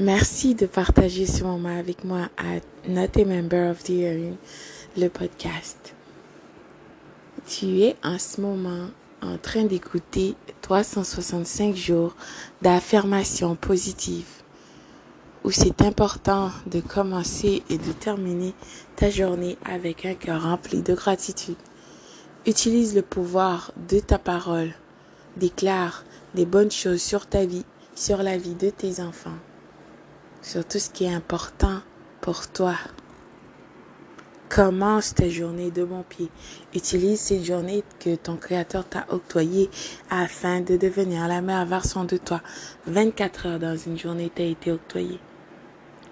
Merci de partager ce moment avec moi à Not a Member of the Year, le podcast. Tu es en ce moment en train d'écouter 365 jours d'affirmations positives où c'est important de commencer et de terminer ta journée avec un cœur rempli de gratitude. Utilise le pouvoir de ta parole. Déclare des bonnes choses sur ta vie, sur la vie de tes enfants, sur tout ce qui est important pour toi. Commence ta journée de bon pied. Utilise cette journée que ton Créateur t'a octroyée afin de devenir la meilleure version de toi. 24 heures dans une journée t'a été octroyée.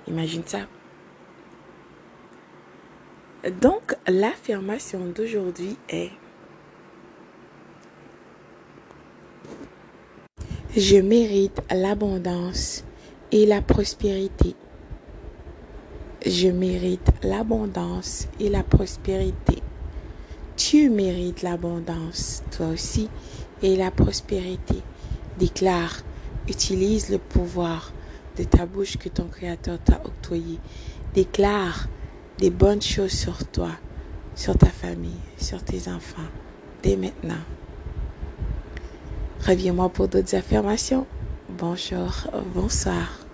Imagine ça. Donc, l'affirmation d'aujourd'hui est Je mérite l'abondance et la prospérité. Je mérite l'abondance et la prospérité. Tu mérites l'abondance, toi aussi, et la prospérité. Déclare, utilise le pouvoir de ta bouche que ton Créateur t'a octroyé. Déclare des bonnes choses sur toi, sur ta famille, sur tes enfants, dès maintenant. Reviens-moi pour d'autres affirmations. Bonjour, bonsoir.